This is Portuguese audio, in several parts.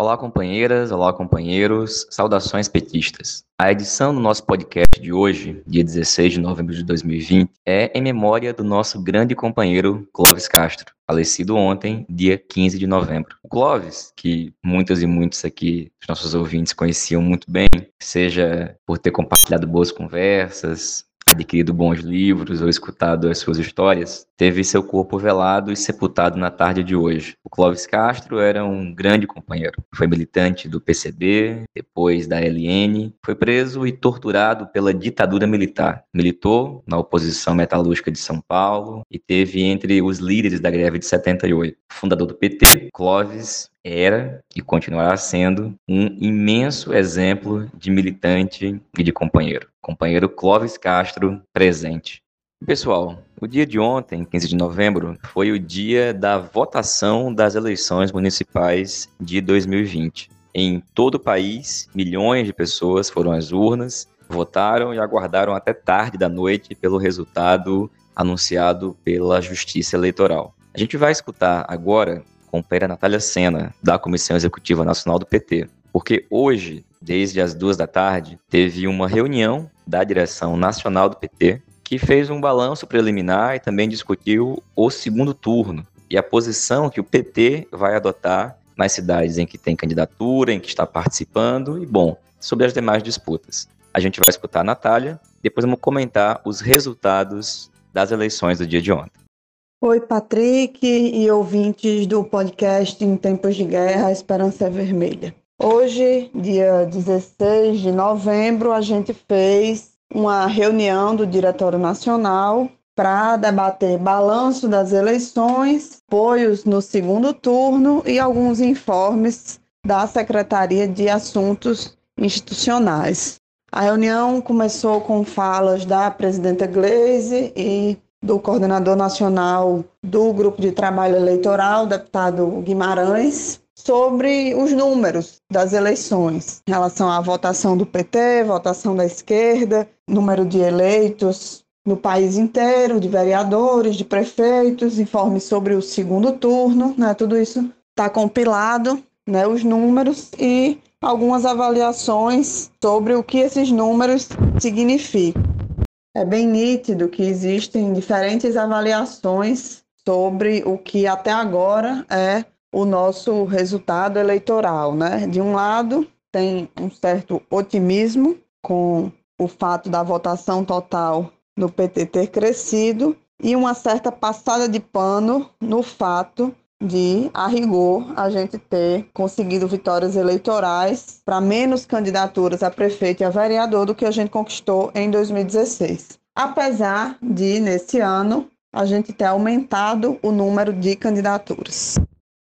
Olá, companheiras, olá, companheiros, saudações petistas. A edição do nosso podcast de hoje, dia 16 de novembro de 2020, é em memória do nosso grande companheiro Clóvis Castro, falecido ontem, dia 15 de novembro. O Clóvis, que muitas e muitos aqui, os nossos ouvintes, conheciam muito bem, seja por ter compartilhado boas conversas, adquirido bons livros ou escutado as suas histórias, teve seu corpo velado e sepultado na tarde de hoje. O Clóvis Castro era um grande companheiro. Foi militante do PCB, depois da LN, foi preso e torturado pela ditadura militar. Militou na oposição metalúrgica de São Paulo e teve entre os líderes da greve de 78. Fundador do PT, Clóvis era e continuará sendo um imenso exemplo de militante e de companheiro. Companheiro Clóvis Castro presente. Pessoal, o dia de ontem, 15 de novembro, foi o dia da votação das eleições municipais de 2020. Em todo o país, milhões de pessoas foram às urnas, votaram e aguardaram até tarde da noite pelo resultado anunciado pela Justiça Eleitoral. A gente vai escutar agora companheira Natália Sena, da Comissão Executiva Nacional do PT. Porque hoje, desde as duas da tarde, teve uma reunião da direção nacional do PT que fez um balanço preliminar e também discutiu o segundo turno e a posição que o PT vai adotar nas cidades em que tem candidatura, em que está participando e, bom, sobre as demais disputas. A gente vai escutar a Natália, depois vamos comentar os resultados das eleições do dia de ontem. Oi, Patrick e ouvintes do podcast Em Tempos de Guerra, Esperança é Vermelha. Hoje, dia 16 de novembro, a gente fez uma reunião do Diretório Nacional para debater balanço das eleições, apoios no segundo turno e alguns informes da Secretaria de Assuntos Institucionais. A reunião começou com falas da presidenta Gleisi e do coordenador nacional do Grupo de Trabalho Eleitoral, deputado Guimarães, sobre os números das eleições em relação à votação do PT, votação da esquerda, número de eleitos no país inteiro, de vereadores, de prefeitos, informes sobre o segundo turno, né? Tudo isso está compilado, né? Os números e algumas avaliações sobre o que esses números significam é bem nítido que existem diferentes avaliações sobre o que até agora é o nosso resultado eleitoral, né? De um lado, tem um certo otimismo com o fato da votação total no PT ter crescido e uma certa passada de pano no fato de, a rigor, a gente ter conseguido vitórias eleitorais para menos candidaturas a prefeito e a vereador do que a gente conquistou em 2016. Apesar de, nesse ano, a gente ter aumentado o número de candidaturas.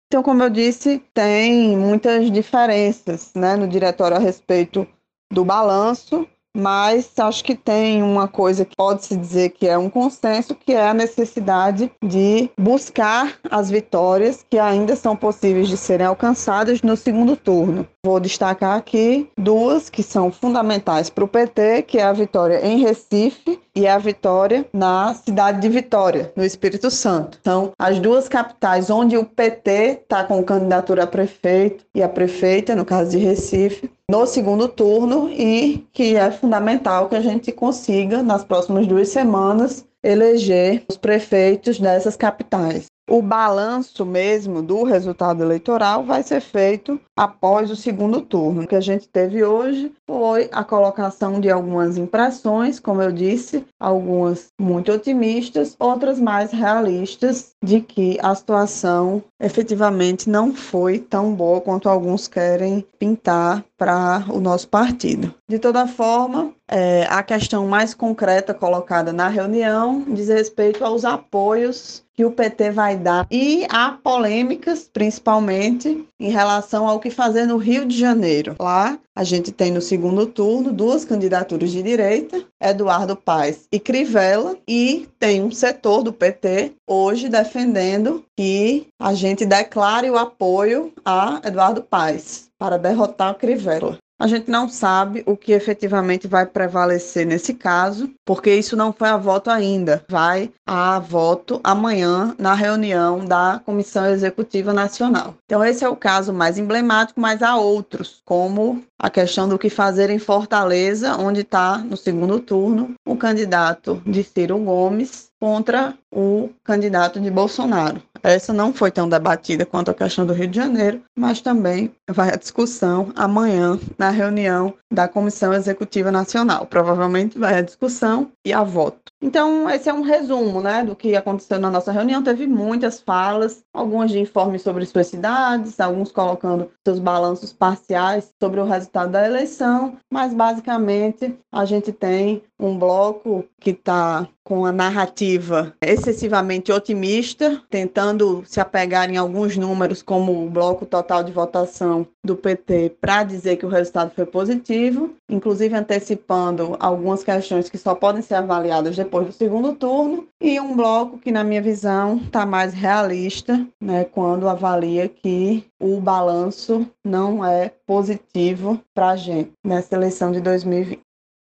Então, como eu disse, tem muitas diferenças né, no diretório a respeito do balanço mas acho que tem uma coisa que pode-se dizer que é um consenso, que é a necessidade de buscar as vitórias que ainda são possíveis de serem alcançadas no segundo turno. Vou destacar aqui duas que são fundamentais para o PT, que é a vitória em Recife e a vitória na cidade de Vitória, no Espírito Santo. São as duas capitais onde o PT está com candidatura a prefeito e a prefeita, no caso de Recife, no segundo turno e que é fundamental que a gente consiga, nas próximas duas semanas, eleger os prefeitos dessas capitais. O balanço mesmo do resultado eleitoral vai ser feito após o segundo turno. O que a gente teve hoje foi a colocação de algumas impressões, como eu disse, algumas muito otimistas, outras mais realistas, de que a situação efetivamente não foi tão boa quanto alguns querem pintar para o nosso partido. De toda forma, é, a questão mais concreta colocada na reunião diz respeito aos apoios que o PT vai dar e há polêmicas, principalmente em relação ao que fazer no Rio de Janeiro. Lá a gente tem no segundo turno duas candidaturas de direita, Eduardo Paes e Crivella, e tem um setor do PT hoje defendendo que a gente declare o apoio a Eduardo Paes para derrotar Crivella. A gente não sabe o que efetivamente vai prevalecer nesse caso, porque isso não foi a voto ainda. Vai a voto amanhã na reunião da Comissão Executiva Nacional. Então, esse é o caso mais emblemático, mas há outros, como a questão do que fazer em Fortaleza, onde está no segundo turno o candidato de Ciro Gomes contra o candidato de Bolsonaro. Essa não foi tão debatida quanto a questão do Rio de Janeiro, mas também vai à discussão amanhã na reunião da Comissão Executiva Nacional. Provavelmente vai à discussão e a voto. Então, esse é um resumo né, do que aconteceu na nossa reunião. Teve muitas falas, algumas de informes sobre suas cidades, alguns colocando seus balanços parciais sobre o resultado da eleição, mas basicamente a gente tem um bloco que está com a narrativa excessivamente otimista, tentando se apegar em alguns números, como o bloco total de votação do PT, para dizer que o resultado foi positivo, inclusive antecipando algumas questões que só podem ser avaliadas depois do segundo turno, e um bloco que, na minha visão, está mais realista, né, quando avalia que o balanço não é positivo para a gente nessa eleição de 2020.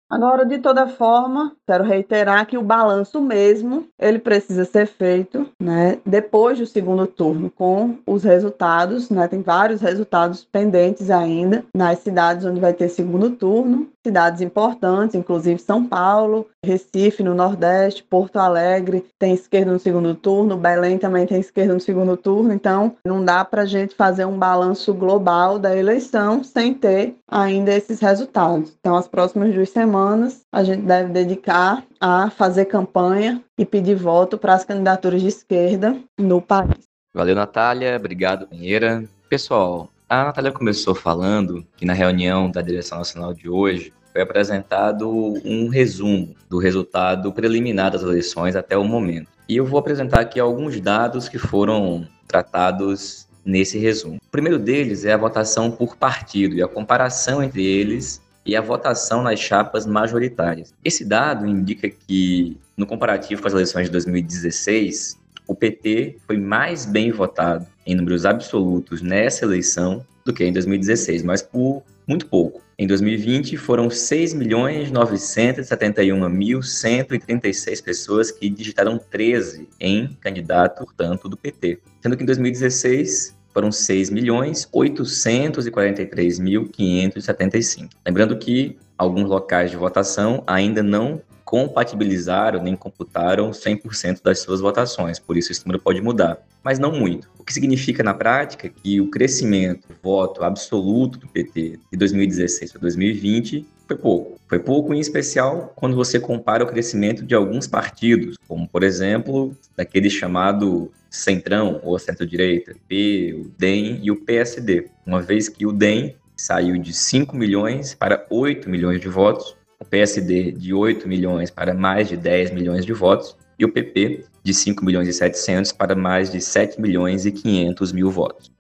Agora, de toda forma, quero reiterar que o balanço mesmo, ele precisa ser feito, né, depois do segundo turno, com os resultados, né, tem vários resultados pendentes ainda nas cidades onde vai ter segundo turno, cidades importantes, inclusive São Paulo, Recife no Nordeste, Porto Alegre tem esquerda no segundo turno, Belém também tem esquerda no segundo turno, então não dá para a gente fazer um balanço global da eleição sem ter ainda esses resultados. Então, as próximas duas semanas a gente deve dedicar a fazer campanha e pedir voto para as candidaturas de esquerda no país. Valeu, Natália. Obrigado, Pinheira. Pessoal, a Natália começou falando que na reunião da direção nacional de hoje foi apresentado um resumo do resultado preliminar das eleições até o momento. E eu vou apresentar aqui alguns dados que foram tratados nesse resumo. O primeiro deles é a votação por partido e a comparação entre eles e a votação nas chapas majoritárias. Esse dado indica que, no comparativo com as eleições de 2016, o PT foi mais bem votado em números absolutos nessa eleição do que em 2016, mas por muito pouco. Em 2020, foram 6.971.136 pessoas que digitaram 13 em candidato, portanto, do PT. Sendo que em 2016 foram 6.843.575. Lembrando que alguns locais de votação ainda não compatibilizaram nem computaram 100% das suas votações, por isso esse número pode mudar, mas não muito. O que significa na prática que o crescimento, voto absoluto do PT de 2016 para 2020 foi pouco. Foi pouco, em especial, quando você compara o crescimento de alguns partidos, como, por exemplo, daquele chamado Centrão ou Centro-Direita, P, o DEM e o PSD, uma vez que o DEM saiu de 5 milhões para 8 milhões de votos, o PSD de 8 milhões para mais de 10 milhões de votos e o PP de 5 milhões e 700 para mais de 7 milhões e 500 mil votos.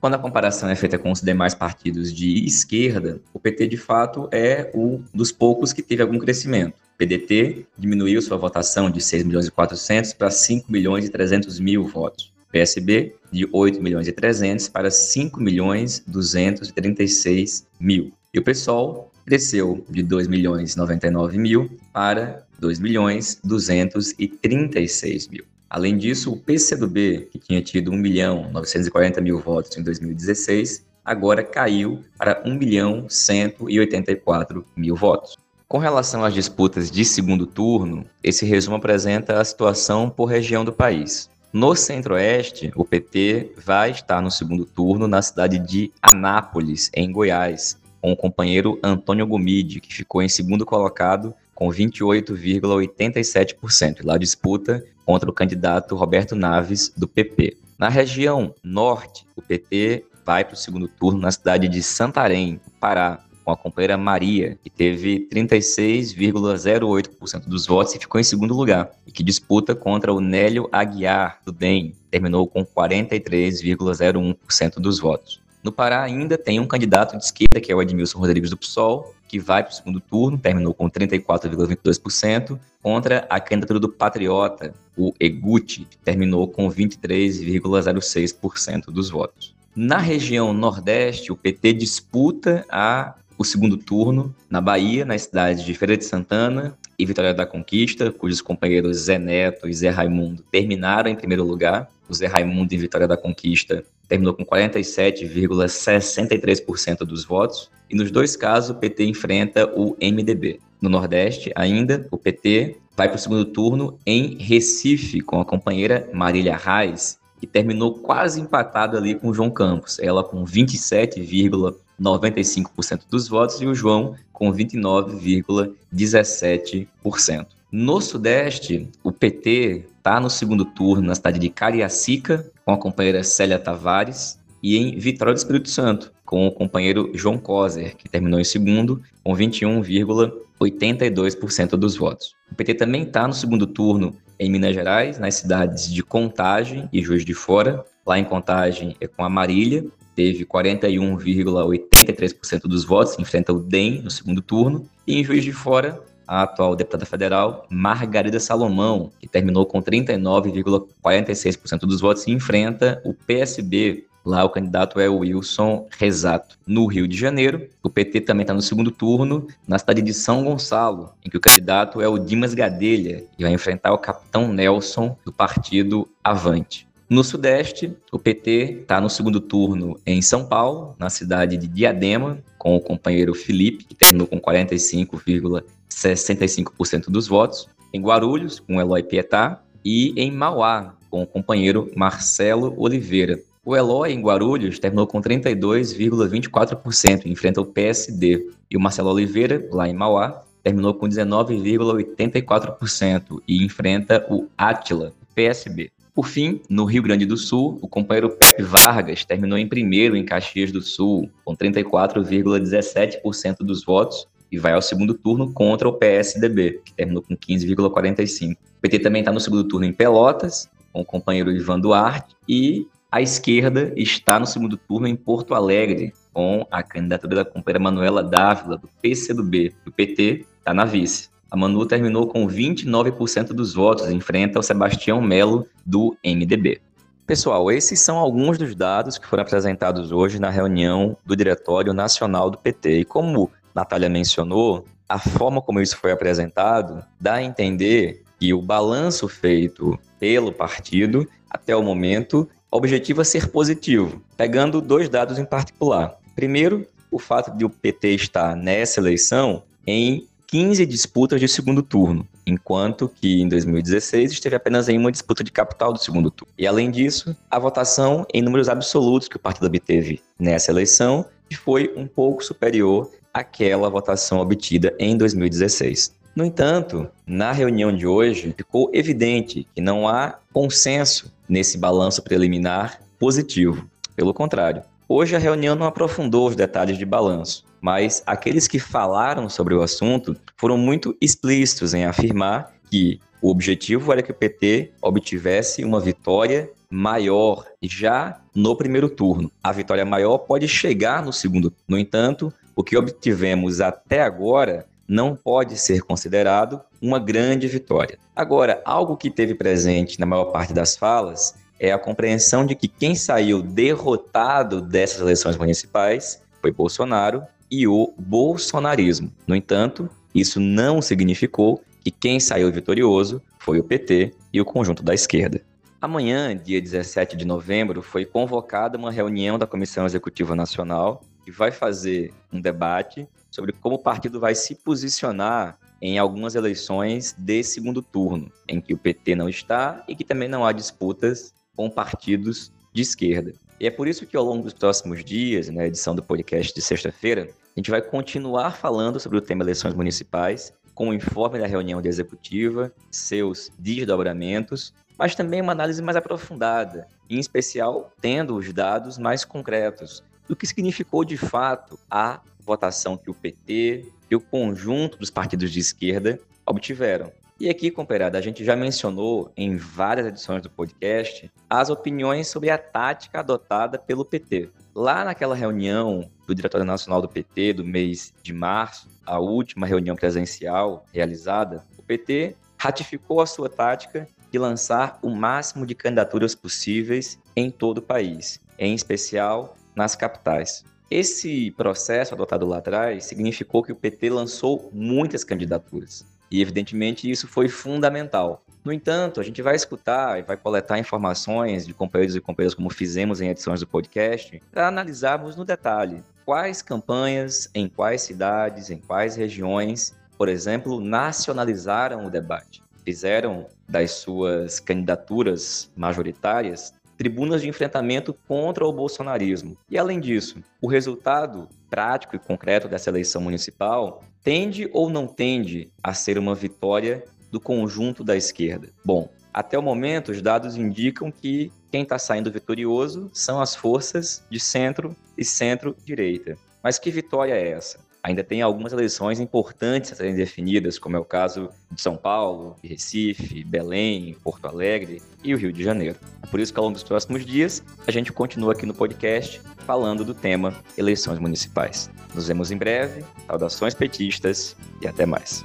Quando a comparação é feita com os demais partidos de esquerda, o PT de fato é um dos poucos que teve algum crescimento. O PDT diminuiu sua votação de 6 milhões e 400 para 5 milhões e 300 mil votos. PSB de 8 milhões e 300 para 5 milhões 236 mil. E o PSOL cresceu de 2 milhões 99 mil para 2 milhões 236 mil. Além disso, o PCdoB, que tinha tido 1 milhão 940 mil votos em 2016, agora caiu para 1 milhão 184 mil votos. Com relação às disputas de segundo turno, esse resumo apresenta a situação por região do país. No Centro-Oeste, o PT vai estar no segundo turno na cidade de Anápolis, em Goiás, com o companheiro Antônio Gomide, que ficou em segundo colocado com 28,87%. E lá disputa contra o candidato Roberto Naves, do PP. Na região norte, o PT vai para o segundo turno na cidade de Santarém, Pará, com a companheira Maria, que teve 36,08% dos votos e ficou em segundo lugar, e que disputa contra o Nélio Aguiar, do DEM, terminou com 43,01% dos votos. No Pará ainda tem um candidato de esquerda, que é o Edmilson Rodrigues do PSOL, que vai para o segundo turno, terminou com 34,22%, contra a candidatura do Patriota, o Eguti, terminou com 23,06% dos votos. Na região Nordeste, o PT disputa a o segundo turno na Bahia, nas cidades de Feira de Santana e Vitória da Conquista, cujos companheiros Zé Neto e Zé Raimundo terminaram em primeiro lugar. O Zé Raimundo em Vitória da Conquista terminou com 47,63% dos votos. E nos dois casos, o PT enfrenta o MDB. No Nordeste, ainda, o PT vai para o segundo turno em Recife, com a companheira Marília Reis, que terminou quase empatado ali com o João Campos. Ela com 27,95% dos votos e o João com 29,17%. No Sudeste, o PT está no segundo turno na cidade de Cariacica, com a companheira Célia Tavares, e em Vitória do Espírito Santo, com o companheiro João Coser, que terminou em segundo, com 21,82% dos votos. O PT também está no segundo turno em Minas Gerais, nas cidades de Contagem e Juiz de Fora. Lá em Contagem é com a Marília, teve 41,83% dos votos, enfrenta o DEM no segundo turno. E em Juiz de Fora, a atual deputada federal Margarida Salomão, que terminou com 39,46% dos votos e enfrenta o PSB. Lá o candidato é o Wilson Rezato. No Rio de Janeiro, o PT também está no segundo turno, na cidade de São Gonçalo, em que o candidato é o Dimas Gadelha e vai enfrentar o capitão Nelson do partido Avante. No Sudeste, o PT está no segundo turno em São Paulo, na cidade de Diadema, com o companheiro Felipe, que terminou com 45,65% dos votos, em Guarulhos, com Eloy Pietá, e em Mauá, com o companheiro Marcelo Oliveira. O Eloy, em Guarulhos, terminou com 32,24%, enfrenta o PSD. E o Marcelo Oliveira, lá em Mauá, terminou com 19,84% e enfrenta o Átila, PSB. Por fim, no Rio Grande do Sul, o companheiro Pepe Vargas terminou em primeiro em Caxias do Sul, com 34,17% dos votos, e vai ao segundo turno contra o PSDB, que terminou com 15,45%. O PT também está no segundo turno em Pelotas, com o companheiro Ivan Duarte, e a esquerda está no segundo turno em Porto Alegre, com a candidatura da companheira Manuela Dávila, do PCdoB. O PT está na vice. A Manu terminou com 29% dos votos, enfrenta o Sebastião Melo, do MDB. Pessoal, esses são alguns dos dados que foram apresentados hoje na reunião do Diretório Nacional do PT. E como Natália mencionou, a forma como isso foi apresentado dá a entender que o balanço feito pelo partido, até o momento, o objetivo é ser positivo, pegando dois dados em particular. Primeiro, o fato de o PT estar nessa eleição em 15 disputas de segundo turno, enquanto que em 2016 esteve apenas em uma disputa de capital do segundo turno. E além disso, a votação em números absolutos que o partido obteve nessa eleição foi um pouco superior àquela votação obtida em 2016. No entanto, na reunião de hoje, ficou evidente que não há consenso nesse balanço preliminar positivo. Pelo contrário, hoje a reunião não aprofundou os detalhes de balanço mas aqueles que falaram sobre o assunto foram muito explícitos em afirmar que o objetivo era que o PT obtivesse uma vitória maior já no primeiro turno. A vitória maior pode chegar no segundo. No entanto, o que obtivemos até agora não pode ser considerado uma grande vitória. Agora, algo que teve presente na maior parte das falas é a compreensão de que quem saiu derrotado dessas eleições municipais foi Bolsonaro e o bolsonarismo. No entanto, isso não significou que quem saiu vitorioso foi o PT e o conjunto da esquerda. Amanhã, dia 17 de novembro, foi convocada uma reunião da Comissão Executiva Nacional que vai fazer um debate sobre como o partido vai se posicionar em algumas eleições de segundo turno, em que o PT não está e que também não há disputas com partidos de esquerda. E é por isso que ao longo dos próximos dias, na edição do podcast de sexta-feira, a gente vai continuar falando sobre o tema eleições municipais, com o informe da reunião de executiva, seus desdobramentos, mas também uma análise mais aprofundada, em especial tendo os dados mais concretos do que significou de fato a votação que o PT e o conjunto dos partidos de esquerda obtiveram. E aqui, comparado, a gente já mencionou em várias edições do podcast as opiniões sobre a tática adotada pelo PT. Lá naquela reunião do Diretório Nacional do PT do mês de março, a última reunião presencial realizada, o PT ratificou a sua tática de lançar o máximo de candidaturas possíveis em todo o país, em especial nas capitais. Esse processo adotado lá atrás significou que o PT lançou muitas candidaturas. E, evidentemente, isso foi fundamental. No entanto, a gente vai escutar e vai coletar informações de companheiros e companheiras, como fizemos em edições do podcast, para analisarmos no detalhe quais campanhas, em quais cidades, em quais regiões, por exemplo, nacionalizaram o debate, fizeram das suas candidaturas majoritárias tribunas de enfrentamento contra o bolsonarismo. E além disso, o resultado prático e concreto dessa eleição municipal tende ou não tende a ser uma vitória do conjunto da esquerda? Bom, até o momento, os dados indicam que quem está saindo vitorioso são as forças de centro e centro-direita. Mas que vitória é essa? Ainda tem algumas eleições importantes a serem definidas, como é o caso de São Paulo, de Recife, Belém, Porto Alegre e o Rio de Janeiro. É por isso que ao longo dos próximos dias a gente continua aqui no podcast falando do tema eleições municipais. Nos vemos em breve, saudações petistas e até mais.